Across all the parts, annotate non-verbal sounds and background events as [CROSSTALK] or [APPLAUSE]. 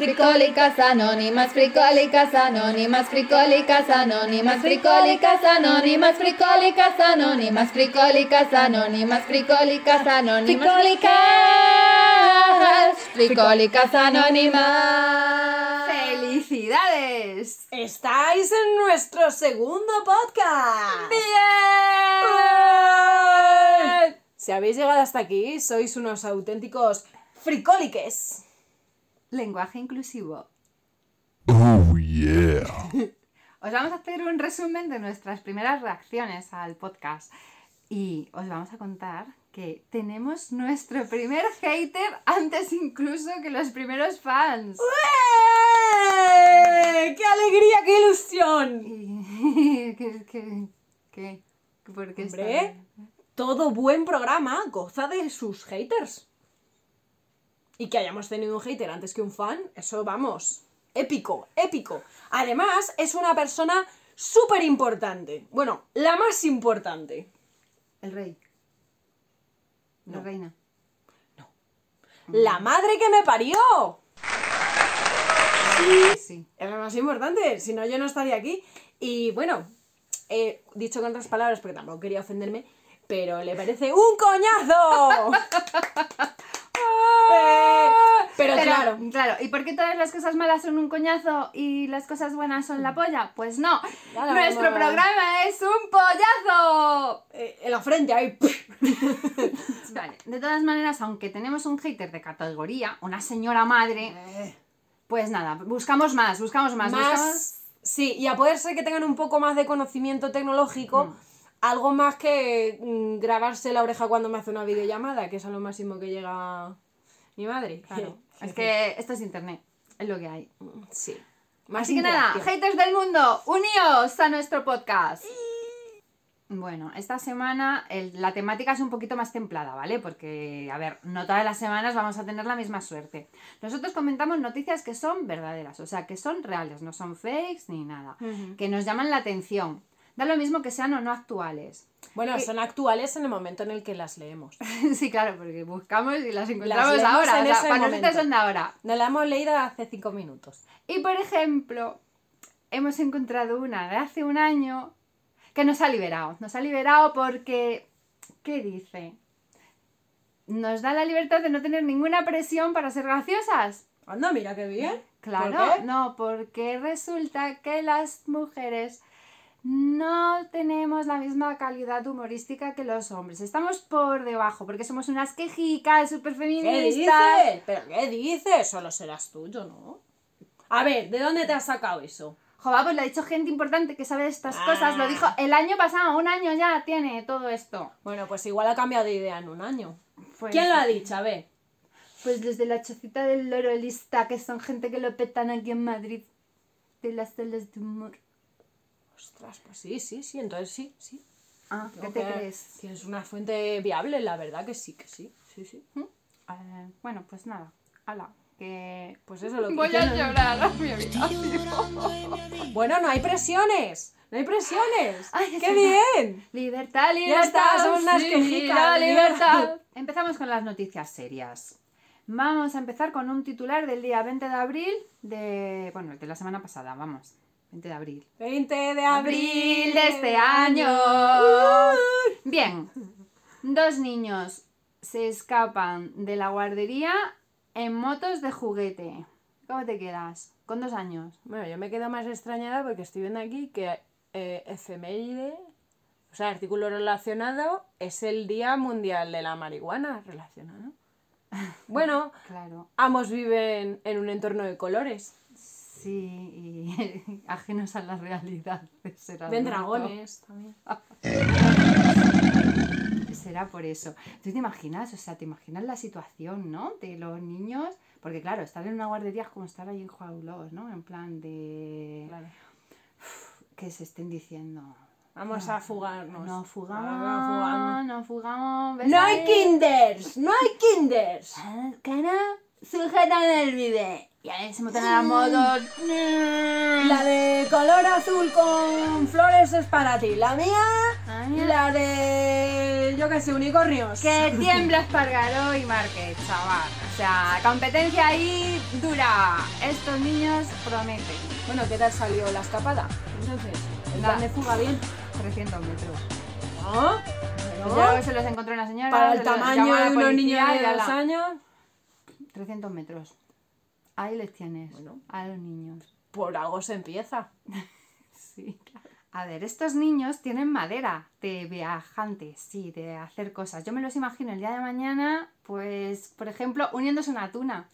Fricólicas anónimas, fricólicas anónimas, fricólicas anónimas, fricólicas anónimas, fricólicas anónimas, fricólicas anónimas, fricólicas anónimas, fricólicas, fricólicas anónimas. ¡Felicidades! Estáis en nuestro segundo podcast. ¡Bien! Si habéis llegado hasta aquí, sois unos auténticos fricóliques. Lenguaje inclusivo. Oh yeah. [LAUGHS] Os vamos a hacer un resumen de nuestras primeras reacciones al podcast. Y os vamos a contar que tenemos nuestro primer hater antes incluso que los primeros fans. ¡Ué! ¡Qué alegría, qué ilusión! Y... ¿Qué? ¿Qué? ¿Qué? ¿Por qué está- Hombre, todo buen programa goza de sus haters. Y que hayamos tenido un hater antes que un fan, eso vamos, épico, épico. Además, es una persona súper importante. Bueno, la más importante. El rey. La No. reina. La madre que me parió. Sí. Es la más importante, si no yo no estaría aquí. Y bueno, eh, dicho con otras palabras, porque tampoco quería ofenderme, pero le parece un coñazo. [LAUGHS] Pero, claro, Claro, ¿y por qué todas las cosas malas son un coñazo y las cosas buenas son la polla? Pues no. Nuestro programa es un pollazo. eh, en la frente ahí. [LAUGHS] Vale, de todas maneras, aunque tenemos un hater de categoría, una señora madre, Eh, pues nada, buscamos más, buscamos más, buscamos... más. Sí, y a poder ser que tengan un poco más de conocimiento tecnológico, Mm. algo más que mm, grabarse la oreja cuando me hace una videollamada, que es a lo máximo que llega mi madre. [LAUGHS] Claro, es que esto es internet, es lo que hay. Sí. Más Así que nada, haters del mundo, uníos a nuestro podcast. Bueno, esta semana el- la temática es un poquito más templada, ¿vale? Porque, a ver, no todas las semanas vamos a tener la misma suerte. Nosotros comentamos noticias que son verdaderas, o sea, que son reales, no son fakes ni nada, que nos llaman la atención. Da lo mismo que sean o no actuales. Bueno, que- son actuales en el momento en el que las leemos. [LAUGHS] sí, claro, porque buscamos y las encontramos leemos ahora. en o sea, ese para nosotros momento. son de ahora. Nos la hemos leído hace cinco minutos. Y por ejemplo, hemos encontrado una de hace un año que nos ha liberado. Nos ha liberado porque, ¿qué dice? Nos da la libertad de no tener ninguna presión para ser graciosas. Anda, mira qué bien. Claro, ¿Por qué? no, porque resulta que las mujeres no tenemos la misma calidad humorística que los hombres. Estamos por debajo, porque somos unas quejicas súper ¿Qué feministas. dices? ¿Pero qué dices? Solo serás tuyo, ¿no? A ver, ¿de dónde te has sacado eso? Joder, pues lo ha dicho gente importante que sabe estas Ah. cosas. Lo dijo el año pasado, un año ya tiene todo esto. Bueno, pues igual ha cambiado de idea en un año. Pues, ¿Quién lo ha dicho? A ver. Pues desde la chocita del loro lista, que son gente que lo petan aquí en Madrid. De las salas de humor. Ostras, pues sí, sí, sí, entonces sí, sí. Ah, ¿qué te que crees? Tienes una fuente viable, la verdad que sí, que sí, sí, sí. Eh, bueno, pues nada. Hala, que... Pues eso es lo que Voy a llorar a mi habitación. [LAUGHS] Bueno, no hay presiones, no hay presiones. Ay, es ¡Qué bien! Libertad, libertad. está, somos unas sí, quejicas, libertad. libertad. [LAUGHS] Empezamos con las noticias serias. Vamos a empezar con un titular del día 20 de abril de... Bueno, de la semana pasada, vamos. 20 de abril. 20 de Abril de este año. Bien, dos niños se escapan de la guardería en motos de juguete. ¿Cómo te quedas? Con dos años. Bueno, yo me quedo más extrañada porque estoy viendo aquí que eh, efeméride, o sea, artículo relacionado, es el Día Mundial de la Marihuana relacionado. [LAUGHS] Bueno, Claro. ambos viven en un entorno de colores. Sí, y [LAUGHS] ajenos a la realidad. de ser Ven dragones también. [LAUGHS] Será por eso. ¿Tú te imaginas? O sea, te imaginas la situación, ¿no? De los niños. Porque claro, estar en una guardería es como estar ahí enjaulados, ¿no? En plan de... Claro. Que se estén diciendo... Vamos a fugarnos. No fugamos, no fugamos. ¿ves No hay kinders, no hay kinders. Ah, ¿Qué no? sujétame el bidet. Y ahí se montan a las motos. La de color azul con flores es para ti. La mía, La mía. la de. yo qué sé, unicornios. Que tiembla Espargaró y Márquez, chaval. O sea, competencia ahí dura. Estos niños prometen. Bueno, ¿qué tal salió la escapada? Entonces, el plan de fuga bien. 300 metros. ¿No? Pues ya luego se los encontró una señora. Para el tamaño a de unos niños de dos años, 300 metros. Ahí les tienes. Bueno. A los niños. por algo se empieza. [LAUGHS] Sí, claro. A ver, estos niños tienen madera de viajantes, sí, de hacer cosas. Yo me los imagino el día de mañana, pues, por ejemplo, uniéndose una tuna.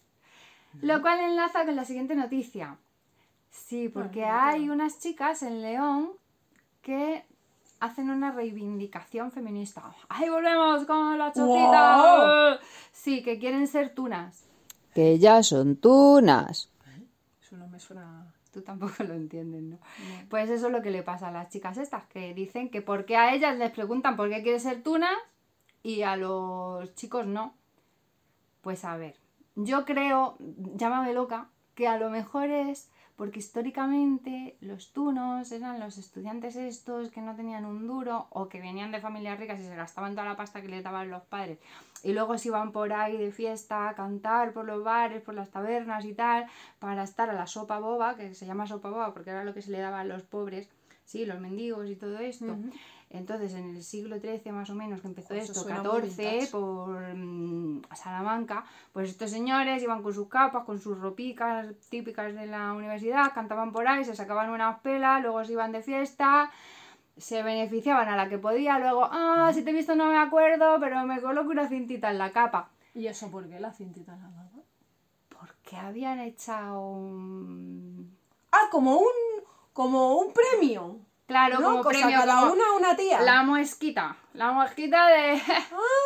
Lo cual enlaza con la siguiente noticia. Sí, porque hay unas chicas en León que hacen una reivindicación feminista. ¡Ahí volvemos con la chocita! Sí, que quieren ser tunas. Que ya son tunas. Eso no me suena. Tú tampoco lo entiendes, ¿no? Pues eso es lo que le pasa a las chicas estas, que dicen que por qué a ellas les preguntan por qué quiere ser tunas y a los chicos no. Pues a ver, yo creo, llámame loca, que a lo mejor es porque históricamente los tunos eran los estudiantes estos que no tenían un duro o que venían de familias ricas y se gastaban toda la pasta que les daban los padres y luego se iban por ahí de fiesta a cantar por los bares, por las tabernas y tal para estar a la sopa boba, que se llama sopa boba porque era lo que se le daba a los pobres, sí, los mendigos y todo esto. Entonces, en el siglo XIII más o menos, que empezó Eso esto, suena muy 14, vintage. por mm, Salamanca, pues estos señores iban con sus capas, con sus ropicas típicas de la universidad, cantaban por ahí, se sacaban unas pelas, luego se iban de fiesta, se beneficiaban a la que podía, luego, ah, si te he visto no me acuerdo, pero me coloco una cintita en la capa. ¿Y eso por qué la cintita la daba? Porque habían echado un... Ah, como un. como un premio. Claro, ¿no? como Cosa premio, cada como una una tía. la muesquita, la muesquita de...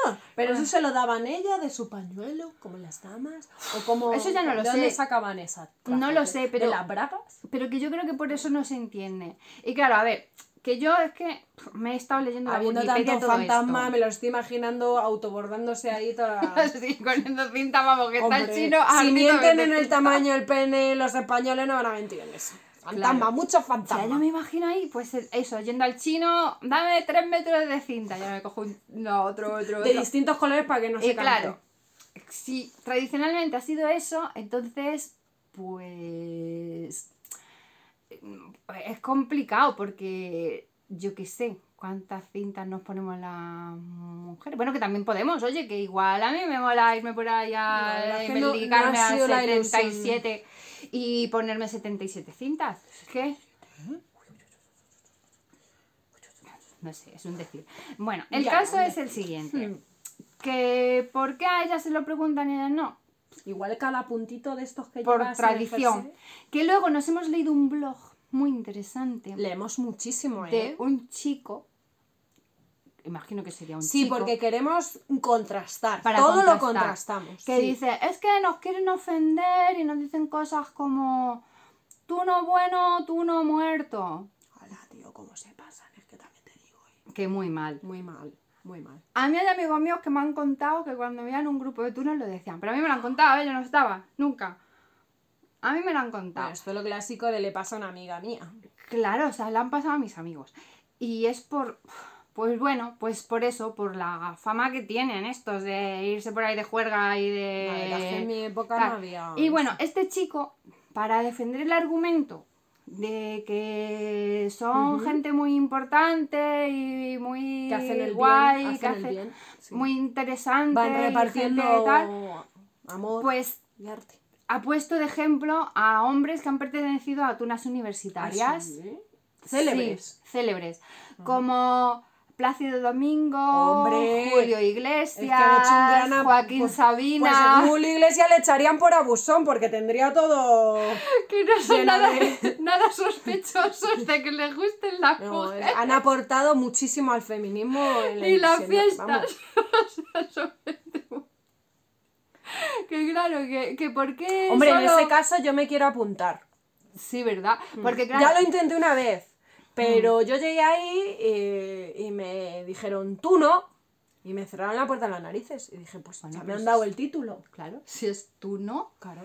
Ah, [LAUGHS] pero eso se lo daban ella de su pañuelo, como las damas. O como. Eso ya no lo ¿De dónde sé. sacaban esa? No lo sé, pero- ¿De las bragas? Pero que yo creo que por eso no se entiende. Y claro, a ver, que yo es que me he estado leyendo la Habiendo Wikipedia tanto todo fantasma, esto. me lo estoy imaginando autobordándose ahí toda la... [LAUGHS] Sí, poniendo cinta, vamos, que está el Hombre, chino. si mienten en el tamaño del pene, los españoles no van a mentir en eso. Fantasma, Claro. mucho O sea, fantasma. yo me imagino ahí, pues eso, yendo al chino, dame tres metros de cinta. Ya me cojo un, no, otro, otro, De distintos colores para que no se Y cante. claro, si tradicionalmente ha sido eso, entonces, pues. Es complicado porque yo qué sé cuántas cintas nos ponemos las mujeres. Bueno, que también podemos, oye, que igual a mí me mola irme por ahí La a no- medicarme no ha sido la a ilusión. 77 y ponerme 77 cintas. Que. No sé, es un decir. Bueno, el Ya, caso es el siguiente. Que ¿por qué a ellas se lo preguntan y a ellas no? Igual cada puntito de estos que Por tradición. Que luego nos hemos leído un blog muy interesante Leemos muchísimo, ¿eh? de un chico. Imagino que sería un Sí, chico. porque queremos contrastar. para Todo lo contrastamos. Que sí. dice, es que nos quieren ofender y nos dicen cosas como tú no bueno, tú no muerto. Hola, tío, cómo se pasan, es que también te digo. ¿eh? Que muy mal. Muy mal, muy mal. A mí hay amigos míos que me han contado que cuando veían un grupo de tunos lo decían. Pero a mí me lo han contado, ¿eh? yo no estaba, nunca. A mí me lo han contado. Bueno, esto es lo clásico de le pasa a una amiga mía. Claro, o sea, le han pasado a mis amigos. Y es por. Pues bueno, pues por eso, por la fama que tienen estos de irse por ahí de juerga y de. La verdad es que en mi época tal. no había... Y bueno, este chico, para defender el argumento de que son gente muy importante y muy Que hacen el guay, bien, que hacen el hacen bien, sí. muy interesante, Van y repartiendo gente tal, amor pues y arte. ha puesto de ejemplo a hombres que han pertenecido a tunas Ah, universitarias. sí. Célebres. Sí, célebres. Como Plácido Domingo, Hombre, Julio Es que Iglesias, han hecho un gran ap- Joaquín pues- Sabina, Pues Julio Iglesias le echarían por abusón porque tendría todo. [LAUGHS] que no son nada, de- [LAUGHS] nada sospechosos de que les gusten las No, mujeres han aportado muchísimo al feminismo en y las fiestas. [LAUGHS] que claro, que, que por qué Hombre, en ese caso yo me quiero apuntar. Sí, ¿verdad? Porque claro... Ya lo intenté una vez, pero yo llegué ahí eh, y me dijeron, tú no. Y me cerraron la puerta en las narices. Y dije, pues Bueno, ya me pues- han dado el título. Claro, si es tú no. Claro.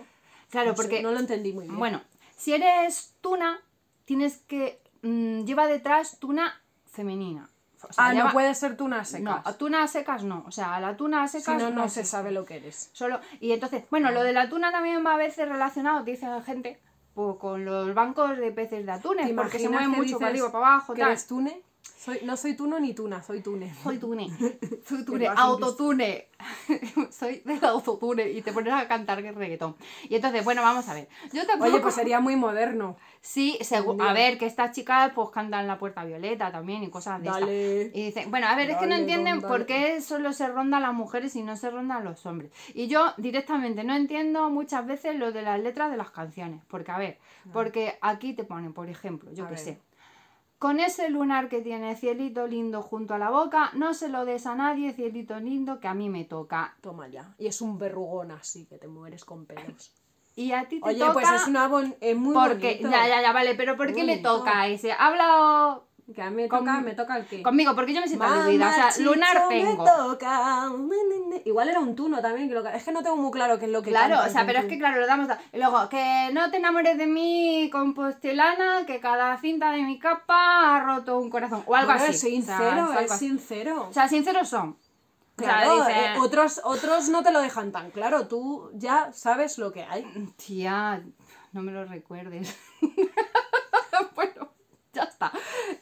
Claro, No sé, porque no lo entendí muy bien. Bueno, si eres tuna, tienes que. mm, lleva detrás tuna femenina. O sea, ah, lleva- no puede ser tú secas. No, a tuna a secas no. O sea, a la tuna a si secas no, no se sabe lo que eres. Solo, y entonces, bueno, lo de la tuna también va a veces relacionado, dice la gente, pues, con los bancos de peces de atunes, ¿Te porque se mueven mucho para arriba, para abajo, que tal. eres tune? Soy, no soy tuno ni tuna, soy tune. Soy tune, [LAUGHS] soy tune, autotune, [LAUGHS] soy del autotune y te pones a cantar reggaetón. Y entonces, bueno, vamos a ver. Yo tampoco... Oye, pues sería muy moderno. Sí, a ver, que estas chicas pues cantan La Puerta Violeta también y cosas de. Dale. Y dicen, bueno, a ver, es que no entienden don, por qué solo se ronda a las mujeres y no se ronda a los hombres. Y yo directamente no entiendo muchas veces lo de las letras de las canciones. Porque, a ver, porque aquí te ponen, por ejemplo, yo qué sé. Con ese lunar que tiene cielito lindo junto a la boca, no se lo des a nadie, cielito lindo, que a mí me toca. Toma ya. Y es un verrugón así, que te mueres con pelos. Y a ti te Oye, toca. pues es una bon- es muy porque, bonito. ya, ya, ya, vale, pero ¿por Muy qué le bonito. toca a ese? Habla Que a mí me Con- toca, me toca el qué. conmigo, porque yo me siento aludida. O sea, lunar me tengo. toca. Ne, ne. Igual era un tuno también, que lo que- es que no tengo muy claro qué es lo que Claro, o sea, pero es que claro, lo damos. a- Y luego, que no te enamores de mí, compostelana, que cada cinta de mi capa ha roto un corazón. O algo así. Es sincero, o sea, es sincero. O sea, sinceros son. O sea, Claro, dice, eh, otros, otros no te lo dejan tan claro, tú ya sabes lo que hay. Tía, no me lo recuerdes. [LAUGHS] bueno, ya está.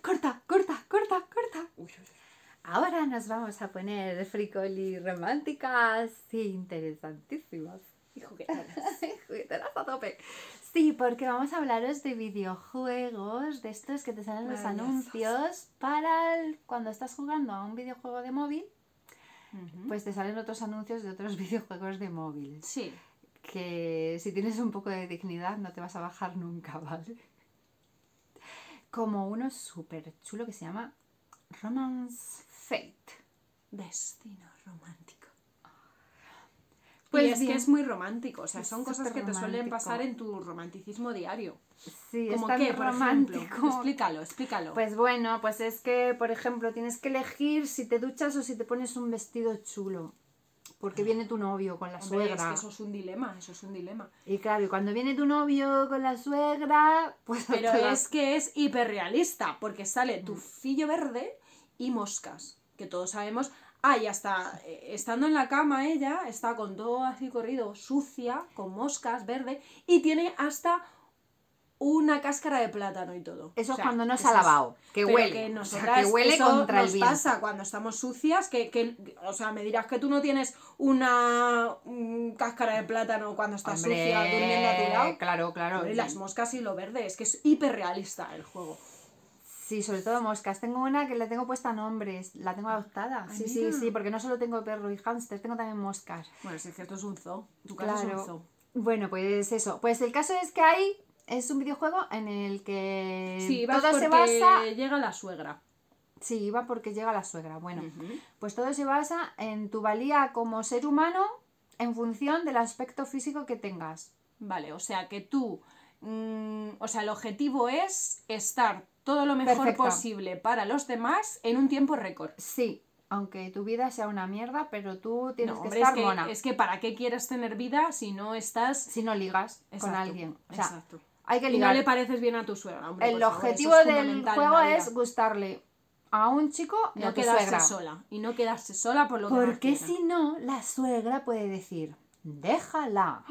Corta, corta, corta, corta. Ahora nos vamos a poner fricoli románticas y interesantísimas. Y juguetonas. [LAUGHS] juguetonas a tope. Sí, porque vamos a hablaros de videojuegos, de estos que te salen los anuncios para el- cuando estás jugando a un videojuego de móvil, pues te salen otros anuncios de otros [LAUGHS] videojuegos de móvil Sí. que si tienes un poco de dignidad no te vas a bajar nunca, [LAUGHS] ¿vale? Como uno súper chulo que se llama Romance Fate. Destino romántico. Pues y es bien. que es muy romántico, o sea, Es son cosas que te suelen pasar en tu romanticismo diario. Sí, es ¿Como tan qué, por romántico. ejemplo? Explícalo, explícalo. Pues bueno, pues es que, por ejemplo, tienes que elegir si te duchas o si te pones un vestido chulo. Porque viene tu novio con la Hombre, es suegra. que eso es un dilema, eso es un dilema. Y claro, y cuando viene tu novio con la suegra, pues Pero es que es hiperrealista, porque sale tu fillo verde y moscas, que todos sabemos. Ah, y hasta eh, estando en la cama ella, está con todo así corrido, sucia, con moscas, verde, y tiene hasta una cáscara de plátano y todo. Eso O sea, cuando no se ha lavado, que huele. que o sea, nosotras que huele eso contra el nos viento. pasa cuando estamos sucias, que, que- o sea, me dirás que tú no tienes una mm, cáscara de plátano cuando estás Hombre, sucia durmiendo lado. Claro, claro. Hombre, las moscas y lo verde, es que es hiperrealista el juego. Sí, sobre todo moscas. Tengo una que le tengo puesta nombres, la tengo adoptada. Ay, Sí, sí, mira. sí, porque no solo tengo perro y hámster, tengo también moscas. Bueno, si es esto es un zoo. Tu casa es un Claro. zoo. Bueno, pues eso. Pues el caso es que hay es un videojuego en el que Sí, todo se basa. llega la suegra. Sí, va porque llega la suegra. Bueno, pues todo se basa en tu valía como ser humano en función del aspecto físico que tengas. Vale, o sea que tú. mm, o sea, el objetivo es estar todo lo mejor posible para los demás en un tiempo récord. Sí, aunque tu vida sea una mierda, pero tú tienes No, que hombre, estar es que, mona. es que ¿para qué quieres tener vida si no estás. Si no ligas con alguien. O sea, exacto. hay que Y no ligar. le pareces bien a tu suegra, hombre. El favor, objetivo es del juego es gustarle a un chico y no a tu quedarse suegra. sola. Y no quedarse sola por lo que Porque si no, la suegra puede decir, déjala.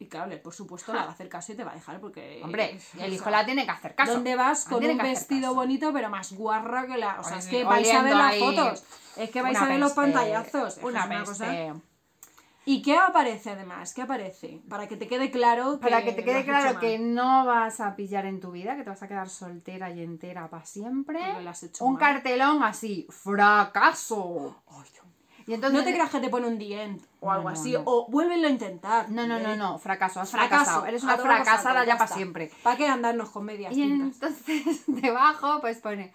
Y claro, por supuesto, le va a hacer caso y te va a dejar porque. Hombre, el hijo sea, la tiene que hacer caso. ¿Dónde vas con un vestido caso. bonito, pero más guarra que la. O sea, es que vais a ver las fotos. Es que vais Una a ver los pantallazos. Una es peste. cosa- ¿Y qué aparece además? ¿Qué aparece? Para que te quede claro que. Para que te quede claro que no vas a pillar en tu vida, que te vas a quedar soltera y entera para siempre. Lo has hecho Un mal. cartelón así, fracaso. Ay, Dios. Y entonces, No te creas que te pone un end o algo no, así. no. O vuélvelo a intentar. No, no, no, Eh, no, fracaso, has Fracaso. fracasado. Eres una fracasada ya para siempre. ¿Para qué andarnos con medias Y tintas? entonces [LAUGHS] debajo pues pone,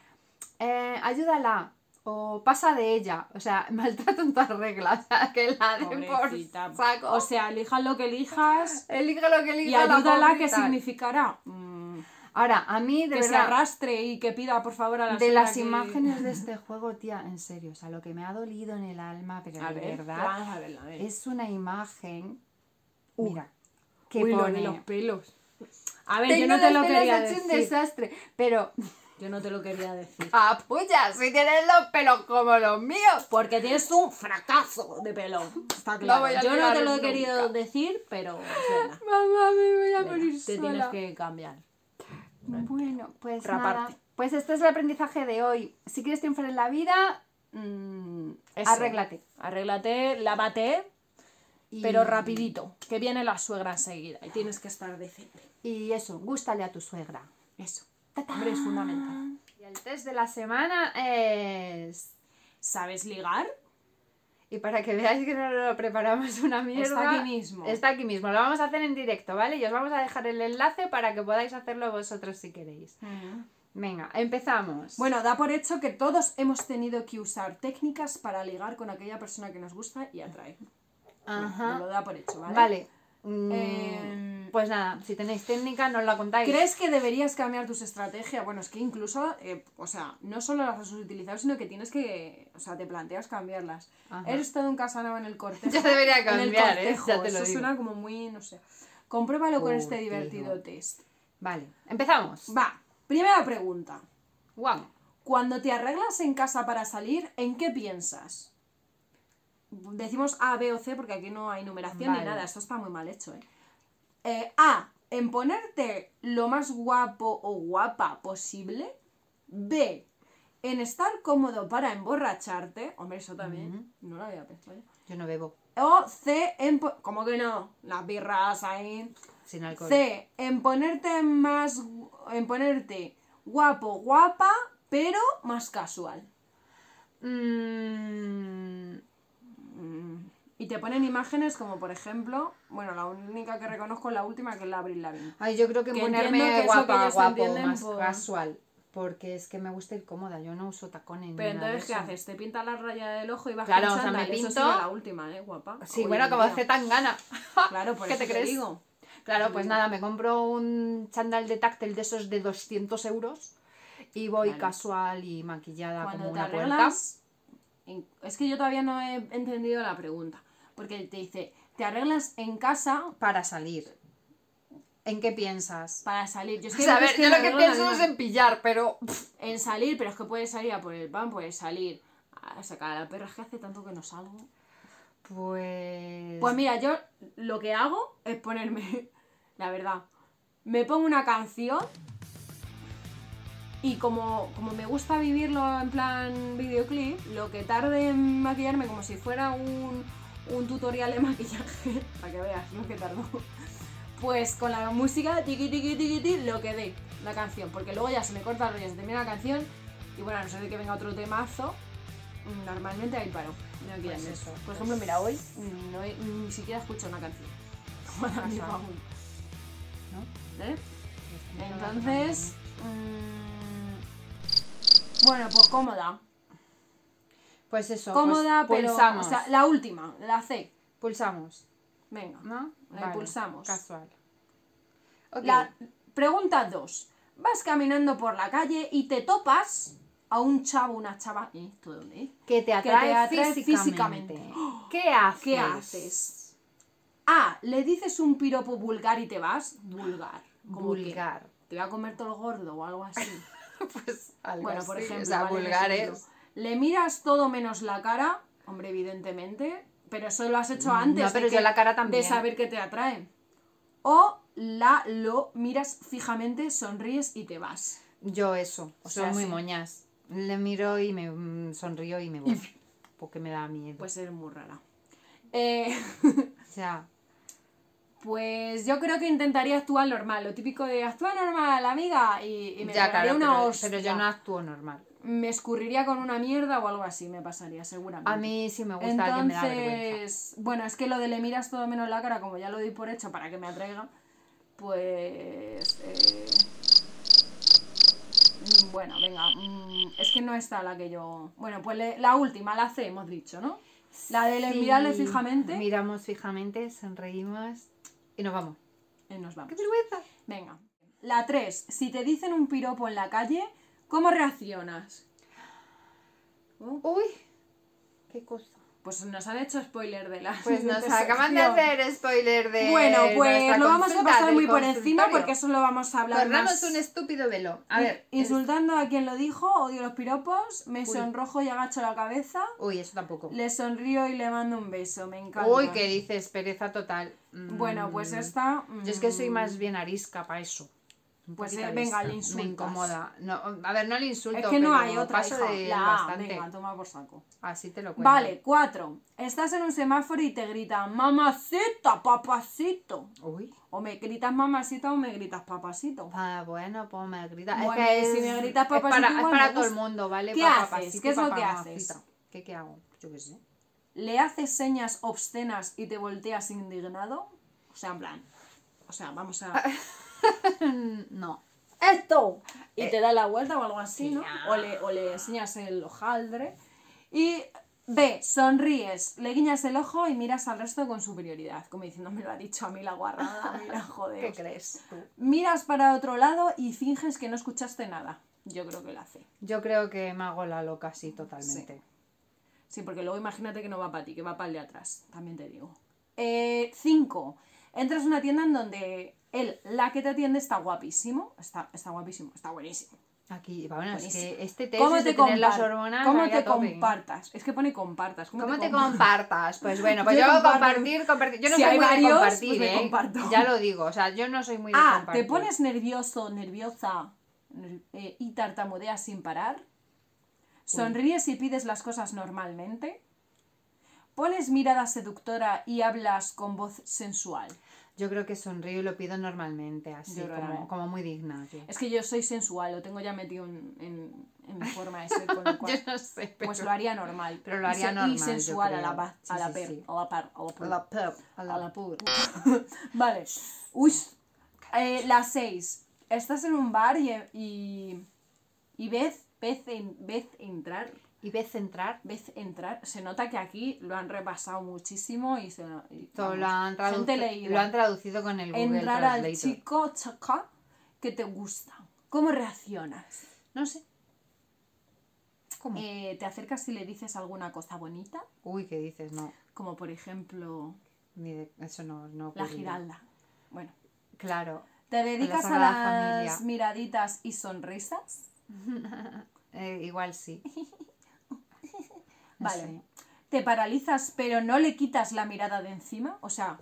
eh, ayúdala o pasa de ella. O sea, [LAUGHS] maltrato en todas reglas. O sea, que la den por saco. O sea, elijas lo que elijas. elige lo que elija Y la ayúdala, pobre ¿qué y tal. significará? Mm, Ahora, a mí, de que se verdad, arrastre y que pida por favor a la de las que- imágenes de [LAUGHS] este juego, tía, en serio, o sea, lo que me ha dolido en el alma, pero A de ver, verdad, vamos a verla, a ver. es una imagen, Uh. mira, que Uy, pone... los pelos. A ver, Tengo yo no te lo quería un decir. desastre, pero... [LAUGHS] Yo no te lo quería decir. ¡Ah, puya! Si tienes los pelos como los míos. Porque tienes un fracaso de pelo. Está claro. Yo no te lo he querido decir, pero. Mamá, me voy a morir te sola. tienes que cambiar. Bueno, pues Raparte. nada. Pues este es el aprendizaje de hoy. Si quieres triunfar en la vida, mm, Eso. arréglate. Arréglate, lávate, Y- pero rapidito. Que viene la suegra enseguida y tienes que estar decente. Y eso, gústale a tu suegra. Eso. Hombre, es fundamental. Y el test de la semana es... ¿Sabes ligar? Y para que veáis que no lo preparamos [LAUGHS] una mierda... Está aquí mismo. Está aquí mismo. Lo vamos a hacer en directo, ¿vale? Y os vamos a dejar el enlace para que podáis hacerlo vosotros si queréis. Venga, empezamos. Bueno, da por hecho que todos hemos tenido que usar técnicas para ligar con aquella persona que nos gusta y atrae. Ajá. Lo da por hecho, ¿vale? Vale. Mm, Eh, Pues nada, si tenéis técnica, nos la contáis. ¿Crees que deberías cambiar tus estrategias? Bueno, es que incluso, eh, o sea, no solo las has utilizado, sino que tienes que, o sea, te planteas cambiarlas. Ajá. Eres todo un casanova en el cortejo. [LAUGHS] Ya debería en el cambiar, ¿eh? cortejo. Ya te lo Eso digo. suena como muy, no sé. Compruébalo con este Cortejo. divertido test. Vale, empezamos. Va, primera pregunta. Guau. Cuando te arreglas en casa para salir, ¿en qué piensas? Decimos A, B o C porque aquí no hay numeración Vale. ni nada, esto está muy mal hecho. ¿eh? Eh, A, en ponerte lo más guapo o guapa posible. B, en estar cómodo para emborracharte. Hombre, eso también. No lo había pensado. yo. Yo no bebo O C, en... ¿Cómo que no? Las birras ahí. sin alcohol. C, en ponerte más. En ponerte guapo, guapa, pero más casual. Mm, Y te ponen imágenes como, por ejemplo, bueno, la única que reconozco es la última, que es la Abril Lavigne. Ay, yo creo que, Que ponerme que guapa, guapo, más por- casual. Porque es que me gusta ir cómoda, yo no uso tacones. Pero entonces, ¿qué haces? ¿Te pintas la raya del ojo y vas Claro, con o sea, me chándal? Eso pinto- sería la última, ¿eh? Guapa. Sí, Hoy bueno, en como hace tan gana. [LAUGHS] Claro, por ¿Qué eso te crees? digo. Claro, pues nada, me compro un chándal de táctil de esos de 200 euros y voy casual y maquillada Cuando como una puerta. Es que yo todavía no he entendido la pregunta. Porque te dice, te arreglas en casa Para salir. ¿En qué piensas? para salir. Yo es O que sea, a creo ver, que yo me lo que pienso es en pillar, pero... En salir, pero es que puedes salir a por el pan, puedes salir a sacar a la perra. Es que hace tanto que no salgo. Pues... Pues mira, yo lo que hago es ponerme, [LAUGHS] la verdad, me pongo una canción y como, como me gusta vivirlo en plan videoclip, lo que tarde en maquillarme como si fuera un, un tutorial de maquillaje, [LAUGHS] para que veas lo que tardó, pues con la música, tiqui tiqui tiqui tiqui, lo que dé, la canción, porque luego ya se me corta el rollo, se termina la canción y bueno, a no ser de que venga otro temazo, mm, normalmente hay paro. maquillarme. Pues eso, Por pues- ejemplo, mira, hoy mm, no he- ni siquiera escucho una canción. [LAUGHS] Mismo Pasa. aún, ¿no? ¿eh? Entonces, mm, bueno, pues cómoda. Pues eso, Cómoda, pues pero. pulsamos. O sea, la última, la C. Pulsamos, Venga. ¿no? La pulsamos. Casual. La, pregunta 2. Vas caminando por la calle y te topas a un chavo, una chava. ¿eh? ¿Esto de dónde es? Que te atrae, atrae físicamente. físicamente. [GASPS] ¿Qué haces? ¿Qué haces? A. Le dices un piropo vulgar y te vas. Vulgar. Como que Vulgar. Te voy a comer todo el gordo o algo así. [LAUGHS] Pues algo Bueno, por así, ejemplo, o sea, vale, un vulgares. Le miras todo menos la cara, hombre, evidentemente, pero eso lo has hecho antes No, pero de, yo la cara también. de saber que te atrae. O la lo miras fijamente, sonríes y te vas. Yo eso, O soy sea, muy sí. moñas. Le miro y me mm, sonrío y me voy. Porque me da miedo. Pues eres muy rara. Eh, [LAUGHS] o sea, pues yo creo que intentaría actuar normal, lo típico de actuar normal, amiga, y, y me ya pegaría claro, una pero, hostia. pero yo no actúo normal. Me escurriría con una mierda o algo así, me pasaría, seguramente. A mí sí me gusta alguien me da vergüenza. Entonces, bueno, es que lo de le miras todo menos la cara, como ya lo doy por hecho para que me atraiga, pues... eh, Bueno, venga, mm, es que no está la que yo... Bueno, pues le- la última, la C, hemos dicho, ¿no? La de le- Sí, mirarle fijamente Miramos fijamente, sonreímos y nos vamos. y nos vamos. ¡Qué vergüenza! Venga. La 3. Si te dicen un piropo en la calle, ¿cómo reaccionas? Uy, qué cosa. Pues nos han hecho spoiler de la Pues nos acaban de hacer spoiler de. Bueno, pues lo vamos a pasar muy por encima porque eso lo vamos a hablar Corramos más. un estúpido velo. A ver. Insultando a quien lo dijo, odio los piropos, me sonrojo y agacho la cabeza, Uy, eso tampoco. le sonrío y le mando un beso, me encanta. Uy, ¿qué dices? Pereza total. Mm, Bueno, pues esta... Yo es que soy mm, más bien arisca para eso. Un Pues, eh, venga, le insultas. Me incomoda. No, a ver, no le insulto. Es que no pero hay otra, paso hija. de La bastante. venga, toma por saco. Así te lo cuento. Vale, cuatro. Estás en un semáforo y te gritan mamacita, papacito. Uy. O me gritas mamacita o me gritas papacito. Ah, bueno, pues me gritas. Bueno, es que si me gritas es papacito, para, es para todo el mundo, ¿vale? ¿Qué haces? ¿Qué es lo que haces? ¿Qué, qué hago? Yo qué sé. ¿Le haces señas obscenas y te volteas indignado? O sea, en plan. O sea, vamos a. [LAUGHS] [LAUGHS] No. ¡Esto! Y te da la vuelta o algo así, ¿no? O le, o le enseñas el hojaldre. Y B, sonríes, le guiñas el ojo y miras al resto con superioridad. Como diciendo, me lo ha dicho a mí la guarrada, [LAUGHS] mira, joder. ¿Qué crees tú? Miras para otro lado y finges que no escuchaste nada. Yo creo que lo hace. Yo creo que me hago la loca así totalmente. Sí, porque luego imagínate que no va para ti, que va para el de atrás. También te digo. Eh, cinco. Entras a una tienda en donde él, la que te atiende, está guapísimo. Está, está guapísimo, está buenísimo. Aquí, bueno, es que este test ¿Cómo es de te, tener las hormonas ¿Cómo te compartas? Es que pone compartas. ¿Cómo, ¿Cómo te compartas? compartas? Pues [LAUGHS] bueno, pues Yo compartir, compartir. Yo no Si soy muy varios, de compartir, pues me ¿eh? comparto. Ya lo digo, o sea, yo no soy muy de Ah, compartir. ¿te pones nervioso, nerviosa ner- eh, y tartamudeas sin parar? ¿Sonríes y pides las cosas normalmente? ¿Pones mirada seductora y hablas con voz sensual? Yo creo que sonrío y lo pido normalmente, así, como, como muy digna. tío. Es que yo soy sensual, lo tengo ya metido en, en- en mi forma de ser, con lo [LAUGHS] cual, Yo no sé, pero... pues lo haría normal. Pero lo Y haría se- normal, Y sensual a la, pa- a Sí, la sí, per, sí. a la par, a la per. A la pub, a la A la pur. [LAUGHS] Vale. Uy. Eh, la 6. Estás en un bar y, y, y ves, ves, ves entrar. Y ves entrar, Ves entrar. Se nota que aquí lo han repasado muchísimo y se y, todo lo han, lo han traducido con el Google Entrar al chico chaca que te gusta. ¿Cómo reaccionas? No sé. ¿Cómo? Eh, ¿Te acercas y le dices alguna cosa bonita? Uy, ¿qué dices? No, Como por ejemplo ni de- eso no, no la giralda. Bueno. Claro. ¿Te dedicas a las Familia. miraditas y sonrisas? [LAUGHS] Eh, igual sí. [LAUGHS] Vale. Sí. ¿Te paralizas pero no le quitas la mirada de encima? O sea,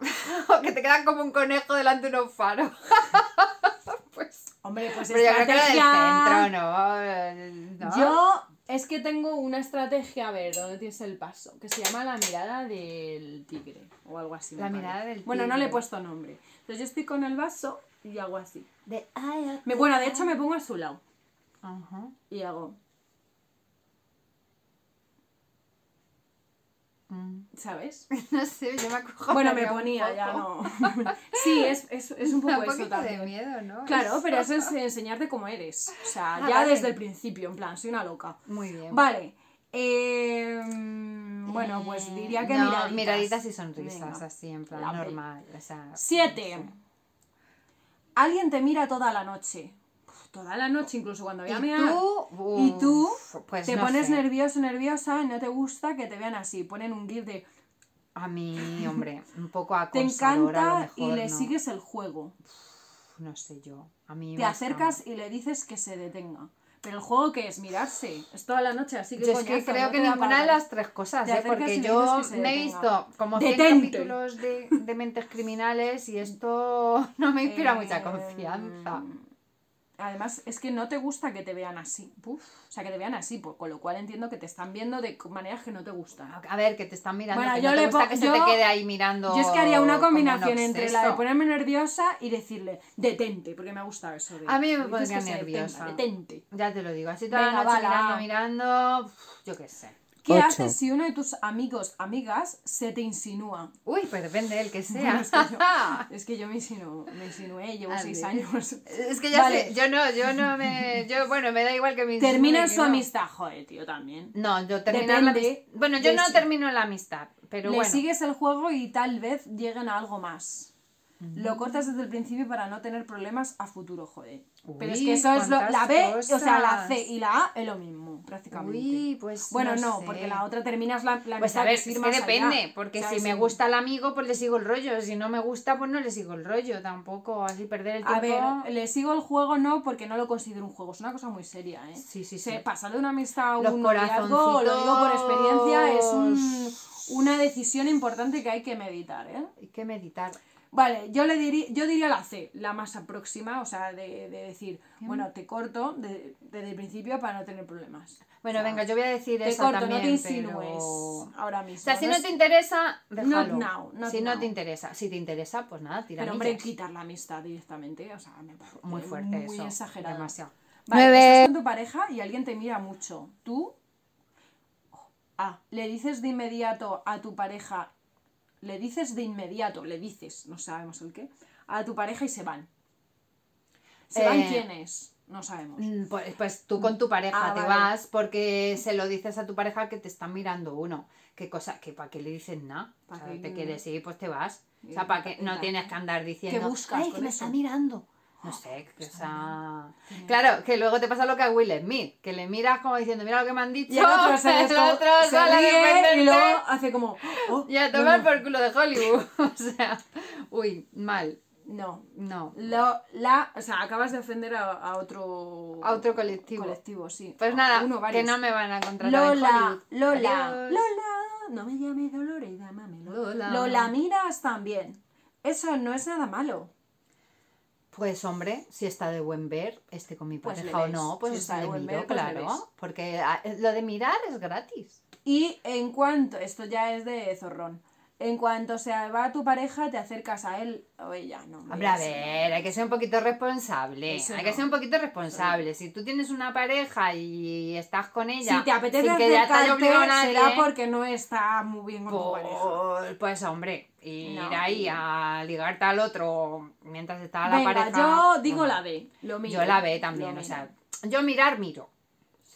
[LAUGHS] que te quedan como un conejo delante de un faro. [LAUGHS] pues. hombre, pues Pero yo creo que era del centro, ¿no? Eh, ¿no? Yo es que tengo una estrategia, a ver, ¿dónde tienes el paso? Que se llama la mirada del tigre o algo así. La mirada del Bueno, no le he tigre. puesto nombre. Entonces yo estoy con el vaso y hago así. De ay, Me, bueno, de hecho me pongo a su lado Ajá. y hago, ¿sabes? [LAUGHS] No sé, yo me acojo. Bueno, me ponía, ya no. [LAUGHS] sí, es, es, es un [LAUGHS] poco un eso también. de miedo, ¿no? Claro, pero eso es enseñarte cómo eres. O sea, Ah, ya vale. desde el principio, en plan, soy una loca. Muy bien. Vale. eh, bueno, pues diría que No, miraditas. miraditas y sonrisas, Venga. así, en plan La normal. O sea, Siete. Alguien te mira toda la noche. Uf, Toda la noche, incluso cuando voy a ¿Y tú? y tú Uf, pues te no pones sé. nervioso, nerviosa y no te gusta que te vean así. Ponen un gif de A mí, hombre, un poco [LAUGHS] te acosador a lo encanta mejor, y le ¿no? sigues el juego. No sé yo. A mí Te acercas y le dices que se detenga. Pero el juego que es mirarse. Es toda la noche, así que Yo es que creo no que ninguna de las tres cosas, ¿eh? porque yo me he visto como 100 ¡Detente! capítulos de, de mentes criminales y esto [LAUGHS] no me inspira mucha Eh, confianza. Además, es que no te gusta que te vean así. Uf. O sea, que te vean así, por- con lo cual entiendo que te están viendo de maneras que no te gustan. A ver, que te están mirando, Bueno, que yo no te le gusta que yo- se te quede ahí mirando Yo es que haría una un combinación entre la de ponerme nerviosa y decirle, detente, porque me ha gustado eso de... A mí me pondría nerviosa. detente. Ya te lo digo, así toda Venga, la noche va, la- mirando, mirando, yo qué sé. ¿Qué Ocho. haces si uno de tus amigos, amigas, se te insinúa? Uy, pues depende del que sea. Es que yo, [LAUGHS] es que yo me, insinu- me insinué, llevo Ah, seis años. Es que ya Vale. sé, yo no, yo no me, yo bueno, me da igual que me Terminan insinúe que su no. amistad, joder, tío, también. No, yo terminar la amistad. Bueno, yo no termino la amistad, pero Le bueno. sigues el juego y tal vez lleguen a algo más. Lo cortas desde el principio para no tener problemas a futuro, joder. Pero es que eso es lo, la B, o sea, la C y la A es lo mismo, prácticamente. Uy, pues bueno, no porque la otra terminas la, la Pues a ver, que es que allá. depende, porque ¿Sabes? si me gusta el amigo, pues le sigo el rollo. Si no me gusta, pues no le sigo el rollo tampoco. Así perder el tiempo. A ver, le sigo el juego no porque no lo considero un juego, es una cosa muy seria, ¿eh? Sí, sí, Se sí. pasa de una amistad a un noviazgo, lo digo por experiencia, es un- una decisión importante que hay que meditar, ¿eh? Hay que meditar. Vale, yo le diría, yo diría la C, la más próxima, o sea, de, de decir, bueno, te corto de- desde el principio para no tener problemas. Bueno, O sea, venga, yo voy a decir te esa corto, también, no te insinúes pero- ahora mismo. O sea, si ¿no no es- te interesa, déjalo. now, not si no now. te interesa. Si te interesa, pues nada, tira Pero hombre, quitar la amistad directamente, o sea, me parece Muy fuerte muy eso. exagerado. Demasiado. Vale, Nueve. estás con tu pareja y alguien te mira mucho. Tú A. Le dices de inmediato a tu pareja. Le dices de inmediato, le dices, no sabemos el qué, a tu pareja y se van. ¿Se van Eh, quiénes? No sabemos. Mm, Pues, pues tú con tu pareja Ah, te vale. vas porque se lo dices a tu pareja que te está mirando uno. ¿Qué cosa? ¿Que ¿Para qué le dices nada? O ¿Pa' sea, te quieres ir, pues te vas. O sea, para pa- que no tienes que andar diciendo. ¿Qué buscas Ay, que me está mirando. No sé, que esa... Claro, que luego te pasa lo que a Will Smith, que le miras como diciendo, mira lo que me han dicho. Y el otro [LAUGHS] se, el desco- otro se sale a ríe y luego hace como. "Oh, Y a tomar no". por culo de Hollywood. [LAUGHS] o sea, uy, mal. No. No. Lo, la, o sea, acabas de ofender a, a otro. A otro colectivo. colectivo, sí. Pues nada, Uno, que no me van a contratar en Lola, Hollywood. Lola, Adiós. Lola, no me llame Dolores, llámame Lola. Lola. Lola miras también. Eso no es nada malo. Pues hombre, si está de buen ver, esté con mi Pues pareja o no, pues Si está de buen miro, ver, pues claro. Porque ah, lo de mirar es gratis. Y en cuanto, esto ya es de zorrón, en cuanto se va tu pareja, te acercas a él o ella, no. Hombre, a no. ver, hay que ser un poquito responsable. Eso hay no. que ser un poquito responsable. Si tú tienes una pareja y estás con ella. Si te apetece sin que ya te nadie, será porque no está muy bien con tu pareja. pues, pues, hombre, ir No. ahí a ligarte al otro mientras está la Venga, pareja. yo digo la B, lo miro. Yo la B también, o sea, yo mirar, miro.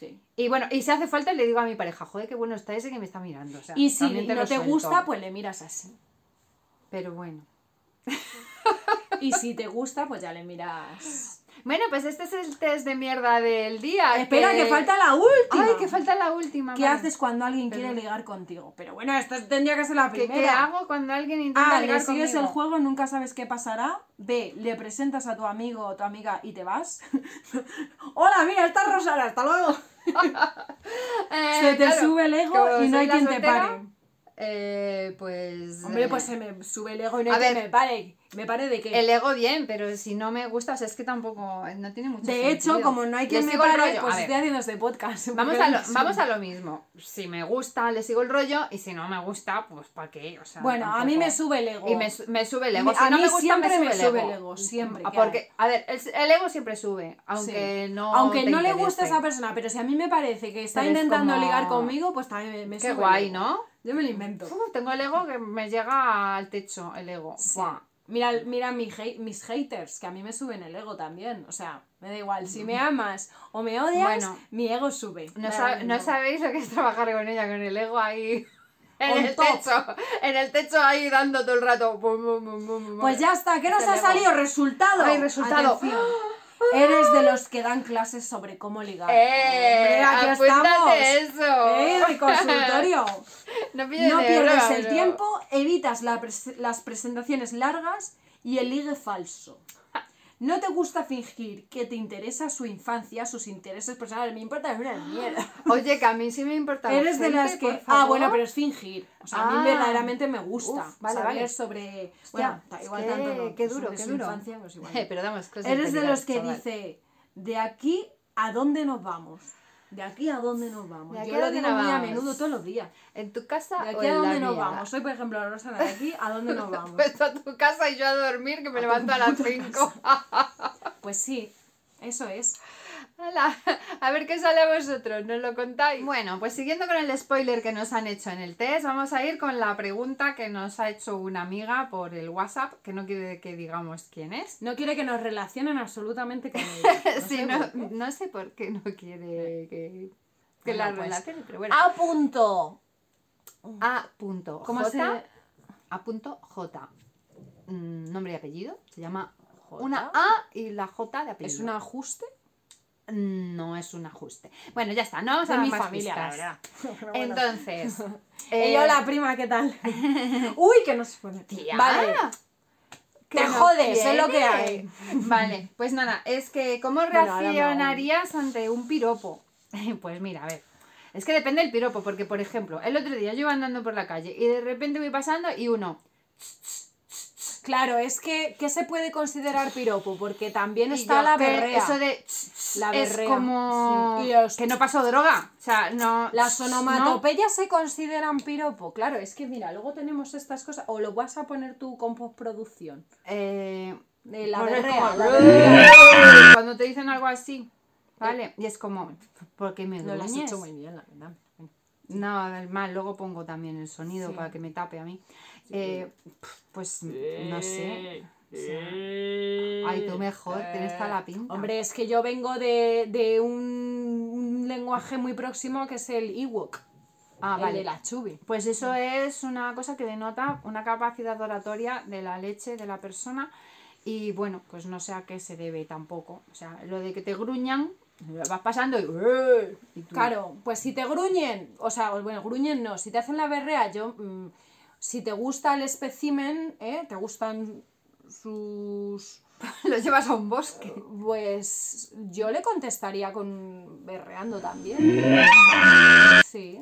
Sí. Y bueno, y si hace falta le digo a mi pareja, joder, qué bueno está ese que me está mirando. o sea, Y si no te suelto. gusta, pues le miras así. Pero bueno. [LAUGHS] Y si te gusta, pues ya le miras. Bueno, pues este es el test de mierda del día. Espera, que falta la última. Ay, que falta la última. ¿Qué vale. haces cuando alguien quiere ligar contigo? Pero bueno, esto tendría que ser la ¿Qué, primera. qué hago cuando alguien intenta A. Le ligar sigues conmigo? el juego, nunca sabes qué pasará. B. Le presentas a tu amigo o tu amiga y te vas. [LAUGHS] Hola, mira, está Rosana, hasta luego. [LAUGHS] Eh, Se te claro, sube el ego y no hay quien te pare. Eh, pues. Hombre, eh, pues se me sube el ego y no a hay quien ver, me pare. ¿Me pare de qué? El ego bien, pero si no me gusta, o sea, es que tampoco. No tiene mucho De sentido. hecho, como no hay Le quien me sigo el pare, rollo. pues A estoy haciendo este podcast. [LAUGHS] Vamos a, lo, vamos a lo mismo. Si me gusta, le sigo el rollo. Y si no me gusta, pues ¿para qué? O sea, Bueno, a tampoco. mí me sube el ego. Y me, me sube el ego. Me- Si a no mí me gusta, siempre me sube, me el, sube ego. el ego, siempre, Ah, ¿qué Porque, a ver, el, el ego siempre sube. Aunque Sí. no. Aunque no le gusta a interese. esa persona, pero si a mí me parece que está Pero intentando como- ligar conmigo, pues también me, me Qué sube el guay, ego. ¿no? Yo me lo invento. Uf, tengo el ego que me llega al techo, el ego. Sí. Buah. Mira, mira mi hate- mis haters, que a mí me suben el ego también. O sea, me da igual. Si me amas o me odias, Bueno. mi ego sube. No, sab- sabéis lo que es trabajar con ella, con el ego ahí. [LAUGHS] En el top. techo, en el techo ahí dando todo el rato. Pues ya está, ¿qué nos Es el ha salido? Resultado. Ay, resultado. Atención. Eres de los que dan clases sobre cómo ligar. ¡Eh! Hombre, aquí estamos. eso! ¡Eh, de consultorio! [LAUGHS] No, pierdes el tiempo, evitas la pres- las presentaciones largas y el ligue falso. No te gusta fingir que te interesa su infancia, sus intereses personales. Me importa una mierda. Oye, que a mí sí me importa. Eres de las que. Ah, bueno, pero es fingir. O sea, a Ah. mí verdaderamente me gusta Uf, vale, saber vale. sobre. Hostia, bueno, igual que- tanto no. Qué duro, sobre qué su duro. infancia, pues [LAUGHS] igual. Eh, pero damos Eres de los que chaval. dice, de aquí a dónde nos vamos. De aquí a dónde nos vamos. ¿De aquí Yo a lo digo muy a menudo todos los días. ¿En tu casa ¿De o aquí a dónde nos vamos? Soy, por ejemplo, Rosana, de aquí a dónde nos vamos. [LAUGHS] Pues a tu casa y yo a dormir, que me levanto a las 5. [LAUGHS] Pues sí, eso es. Hala, [LAUGHS] A ver qué sale a vosotros, ¿nos lo contáis? Bueno, pues siguiendo con el spoiler que nos han hecho en el test, vamos a ir con la pregunta que nos ha hecho una amiga por el WhatsApp, que no quiere que digamos quién es. No quiere que nos relacionen absolutamente con [LAUGHS] ella. No Sí, sé no, por qué. no sé por qué no quiere que, que Bueno, la pues, relacione, pero bueno. A punto. A punto ¿Cómo J, se...? A punto J. mm, nombre y apellido. Se llama Jota. una A y la J de apellido. ¿Es un ajuste? No es un ajuste. Bueno, ya está, no vamos a dar mi más familia, la verdad. [LAUGHS] Bueno. Entonces. [LAUGHS] Eh, eh, hola, prima, ¿qué tal? [LAUGHS] Uy, que no se puede. Tía, Vale. que Te no jodes, es lo que hay. Vale, pues nada, es que ¿cómo reaccionarías ante un piropo? Pues mira, a ver. Es que depende del piropo, porque por ejemplo, el otro día yo iba andando por la calle y de repente voy pasando y uno. Claro, es que, ¿qué se puede considerar piropo? Porque también y está la berrea. Eso de. La es berrea, como. sí. Y los- Que no pasó droga. O sea, no. Las no. onomatopeyas se consideran piropo. Claro, es que mira, luego tenemos estas cosas. O lo vas a poner tú con postproducción. Eh, De la es berrea. como- la berrea. Cuando te dicen algo así, ¿vale? Y es como, ¿por qué me No lo has hecho muy bien, la verdad. No, es más, luego pongo también el sonido Sí. para que me tape a mí. Eh, pues no sé. Ay, tú mejor, tienes toda la pinta. Hombre, es que yo vengo de, de un, un lenguaje muy próximo que es el Ewok. Ah, el vale. de la chubi. Pues eso es una cosa que denota una capacidad oratoria de la leche de la persona y bueno, pues no sé a qué se debe tampoco. O sea, lo de que te gruñan, vas pasando y... y tú- Claro, pues si te gruñen, o sea, bueno, gruñen no, si te hacen la berrea, yo, mm, si te gusta el espécimen, ¿eh? te gustan sus... [LAUGHS] lo llevas a un bosque. Pues yo le contestaría con berreando también. Sí.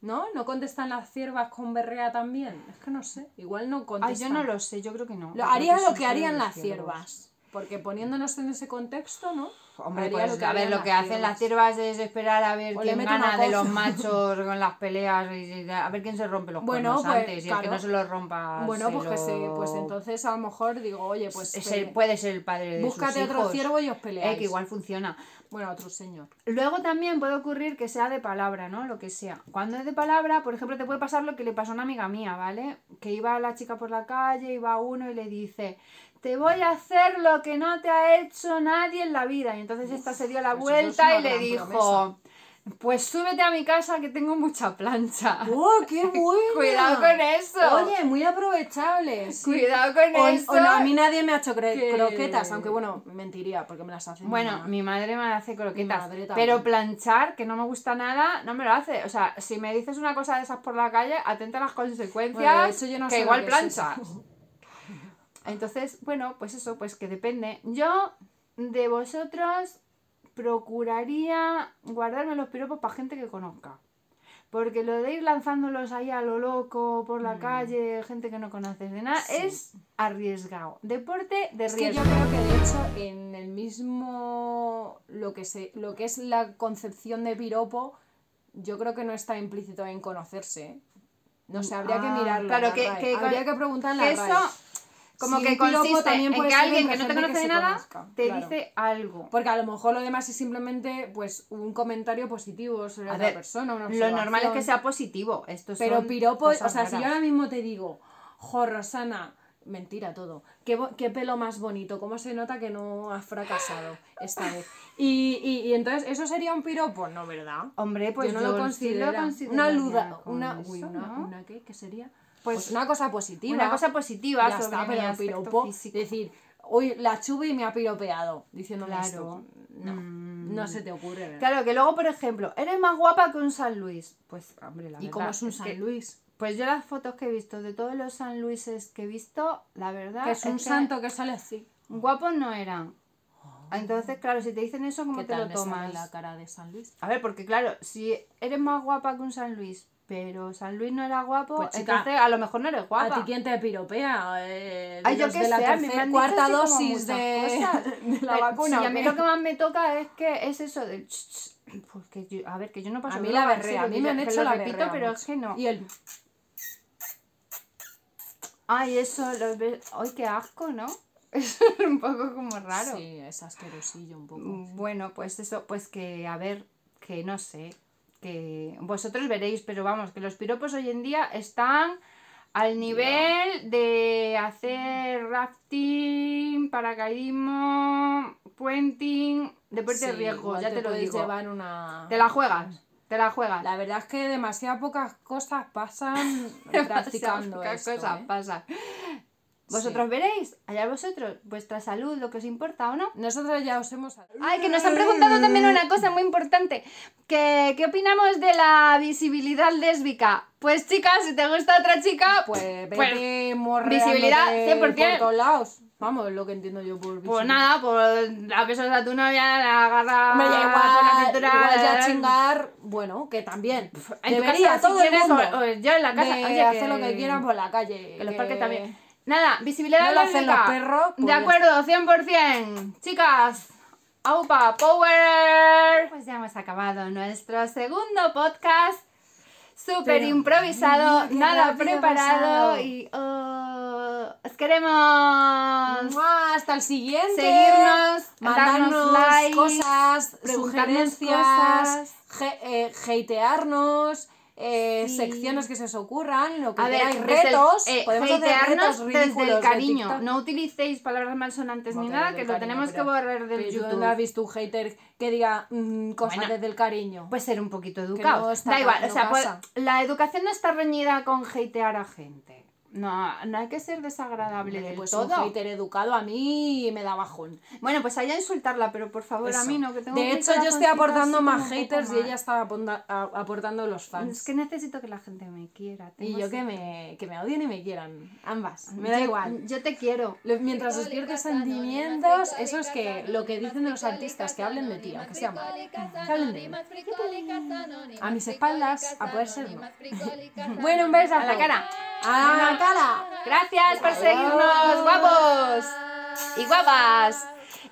¿No? ¿No contestan las ciervas con berrea también? Es que no sé, igual no Ay, contestan. yo no lo sé, yo creo que no. Lo- haría lo que harían las ciervas. Porque poniéndonos en ese contexto, ¿no? Hombre, pues, lo que a ver, lo que hacen las ciervas es esperar a ver O quién gana de los [LAUGHS] machos con las peleas y a ver quién se rompe los Bueno, cuernos pues, antes y el que no se los rompa Bueno, pues que se, pues entonces a lo mejor digo, oye, pues es pele- el- puede ser el padre de búscate sus otro ciervo y os Eh, peleáis. que igual funciona. Bueno, otro señor. Luego también puede ocurrir que sea de palabra, ¿no? Lo que sea. Cuando es de palabra, por ejemplo, te puede pasar lo que le pasó a una amiga mía, ¿vale? Que iba la chica por la calle, iba uno y le dice, te voy a hacer lo que no te ha hecho nadie en la vida. Y entonces esta se dio la vuelta y le dijo, promesa. pues súbete a mi casa que tengo mucha plancha. ¡Oh, qué [LAUGHS] buena! Cuidado con eso. Oye, muy aprovechables. sí. Cuidado con O, eso. o no, a mí nadie me ha hecho que- croquetas, aunque bueno, mentiría, porque me las hacen. Bueno, mi madre me hace croquetas, pero planchar, que no me gusta nada, no me lo hace. O sea, si me dices una cosa de esas por la calle, atenta a las consecuencias, Bueno, de hecho, yo no que sé igual es planchas. Entonces, bueno, pues eso, pues que depende. Yo de vosotros procuraría guardarme los piropos para gente que conozca. Porque lo de ir lanzándolos ahí a lo loco por Mm. la calle, gente que no conoces de nada, es arriesgado. Deporte de Es que riesgo. yo creo que de hecho en el mismo lo que se, lo que es la concepción de piropo, yo creo que no está implícito en conocerse. No sé, habría que Ah, mirarlo. claro, que- habría que preguntar en la RAE. Como Sí, que consiste también en que alguien que no te conoce de nada conozca, te claro. dice algo. Porque a lo mejor lo demás es simplemente pues un comentario positivo sobre A otra ver, persona, una Lo normal es que sea positivo. Esto Pero piropo, o sea, si yo ahora mismo te digo, jo, Rosana, mentira todo, qué, qué pelo más bonito, cómo se nota que no has fracasado esta vez. Y, y, y entonces, ¿eso sería un piropo? No, ¿verdad? Hombre, pues yo yo, no lo considero. una luda, una, eso, uy, una, ¿no? una qué, ¿qué sería? Pues Pues, una cosa positiva. Una cosa positiva ya sobre está, mi pero piropo, físico. decir, hoy la chubi me ha piropeado, diciéndome Claro. esto. No, Mm. no se te ocurre, ¿verdad? Claro, que luego, por ejemplo, eres más guapa que un San Luis. Pues, hombre, la ¿Y verdad. cómo es un San Luis? Pues yo las fotos que he visto de todos los San Luises que he visto, la verdad. Que es un santo que sale así. Guapos no eran. Entonces, claro, si te dicen eso, ¿cómo ¿Qué te tal lo tomas? la cara de San Luis? A ver, porque claro, si eres más guapa que un San Luis, pero San Luis no era guapo, Pues, chica, entonces a lo mejor no eres ¿A guapa. ti quién te piropea? Eh, Ay, yo qué de la a me cuarta dosis de, [LAUGHS] de la Pero, vacuna. sí, ¿o a mí lo que más me toca es que es eso del... Pues que yo- a ver, que yo no paso A mí la berrea, a mí me que han que hecho la repito, berrea pero mucho. es que no. Y el... Ay, eso, los ves... Ay, qué asco, ¿no? [LAUGHS] Es un poco como raro. Sí, es asquerosillo un poco. Mm, Bueno, pues eso, pues que, a ver, que no sé, que vosotros veréis, pero vamos, que los piropos hoy en día están al nivel de hacer rafting, paracaidismo, puenting, deporte de riesgo, ya te, lo digo. llevar una... Te la juegas, te la juegas. La verdad es que demasiadas pocas cosas pasan [LAUGHS] practicando Qué esto, cosa ¿eh? pasa. Vosotros veréis, allá vosotros, vuestra salud, lo que os importa o no. Nosotros ya os hemos... Ay, que nos han preguntado también una cosa muy importante. Que, ¿Qué opinamos de la visibilidad lésbica? Pues chicas, si te gusta otra chica, Pues vete pues, morreándote visibilidad 100%. por todos lados. Vamos, lo que entiendo yo por pues visibilidad. nada, pues la besas a tu novia, la agarra Hombre, ya por la igual, cintura, igual ya la- chingar, bueno, que también. En tu Debería casa, si todo el mundo o- o yo en la casa, de oye, hacer que- lo que quieran por la calle. Que los que- parques también. Nada, visibilidad No lo hacen los perros, de acuerdo, 100%. Chicas, ¡Aupa! ¡Power! Pues ya hemos acabado nuestro segundo podcast. Súper improvisado, nada preparado pasado. y oh, os queremos ¡Mua! Hasta el siguiente. seguirnos, mandarnos likes, cosas, sugerencias, cosas. ge- eh, hatearnos, eh, Sí. secciones que se os ocurran, lo que A ver, queráis, desde el- retos. eh, podemos hacer hatearnos retos desde ridículos el de cariño. No utilicéis palabras malsonantes ni nada, que lo cariño, tenemos que borrar del Pero ¿tú YouTube. ¿Dónde has visto un hater que diga mm, cosas Bueno. desde el cariño? Pues ser un poquito educado. no da igual, o sea, no pues, la educación no está reñida con hatear a gente. No, no hay que ser desagradable del pues todo. un hater educado a mí me da bajón. Bueno, pues allá insultarla, pero por favor a Eso. mí no, que tengo de hecho, yo estoy aportando más haters y ella está a- aportando los fans. Es que necesito que la gente me quiera. Y yo que me, que me odien y me quieran. Ambas. Me da Yo- igual. Yo te quiero. Lo- Mientras despiertes sentimientos, eso es que lo que dicen de los artistas, que hablen de ti, aunque sea mal. Que hablen de mí. A mis espaldas, a poder ser no. [LAUGHS] Bueno, un beso. A la cara. A la cara. Gracias por seguirnos, guapos y guapas.